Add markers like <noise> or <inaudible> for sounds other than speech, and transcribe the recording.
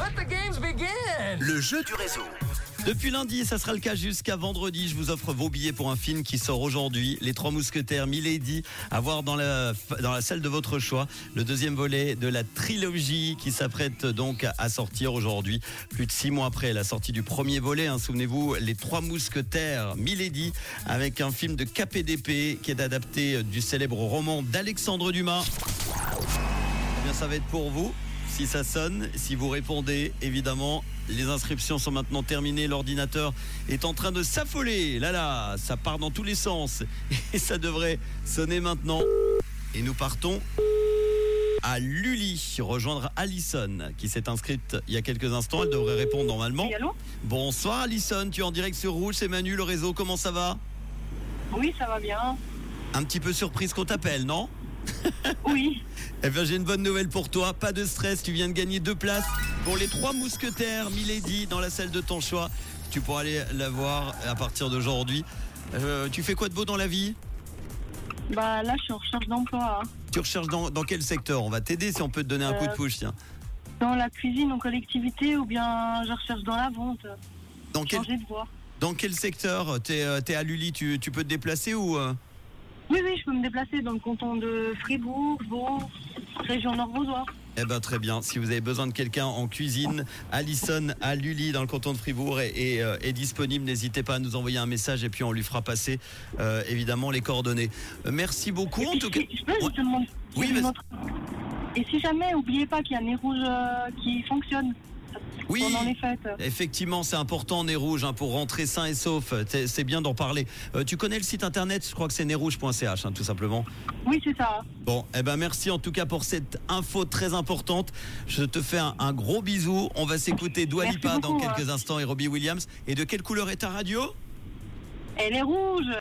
Let the games begin. Le jeu du réseau. Depuis lundi, ça sera le cas jusqu'à vendredi. Je vous offre vos billets pour un film qui sort aujourd'hui. Les Trois Mousquetaires, Milady, à voir dans la, dans la salle de votre choix. Le deuxième volet de la trilogie qui s'apprête donc à sortir aujourd'hui. Plus de six mois après la sortie du premier volet, hein, souvenez-vous, Les Trois Mousquetaires, Milady, avec un film de KPDP qui est adapté du célèbre roman d'Alexandre Dumas. Eh bien, ça va être pour vous. Si ça sonne, si vous répondez, évidemment, les inscriptions sont maintenant terminées. L'ordinateur est en train de s'affoler. Là, là, ça part dans tous les sens. <laughs> Et ça devrait sonner maintenant. Et nous partons à Lully, rejoindre Alison, qui s'est inscrite il y a quelques instants. Elle devrait répondre normalement. Oui, allô Bonsoir Alison, tu es en direct sur Rouge, c'est Manu, le réseau, comment ça va? Oui, ça va bien. Un petit peu surprise qu'on t'appelle, non? Oui. <laughs> Eh bien, j'ai une bonne nouvelle pour toi. Pas de stress, tu viens de gagner deux places pour les trois mousquetaires Milady dans la salle de ton choix. Tu pourras aller la voir à partir d'aujourd'hui. Euh, tu fais quoi de beau dans la vie? Bah là, je suis en recherche d'emploi. hein. Tu recherches dans, dans quel secteur? On va t'aider si on peut te donner un coup de Euh, pouce, tiens. Dans la cuisine en collectivité ou bien je recherche dans la vente. Dans quel, Changer de voie. dans quel secteur? T'es euh, t'es à Lully, tu, tu peux te déplacer ou euh? Oui, oui, je peux me déplacer dans le canton de Fribourg, Vaud, région nord-vaudois. Eh ben très bien. Si vous avez besoin de quelqu'un en cuisine, Alison à Lully dans le canton de Fribourg est, est, euh, est disponible. N'hésitez pas à nous envoyer un message et puis on lui fera passer euh, évidemment les coordonnées. Euh, merci beaucoup. Et En puis, tout cas, si- je peux juste te demander Oui, une vas-y. autre- Et si jamais, oubliez pas qu'il y a Nez Rouge euh, qui fonctionne oui. Effectivement, c'est important, Nez Rouge, hein, pour rentrer sain et sauf. C'est bien d'en parler. Euh, tu connais le site internet? Je crois que c'est nesrouge.ch, hein, tout simplement. Oui, c'est ça. Bon, eh ben merci en tout cas pour cette info très importante. Je te fais un, un gros bisou. On va s'écouter Dua Merci Lipa dans hein. quelques instants et Robbie Williams. Et de quelle couleur est ta radio? Elle est rouge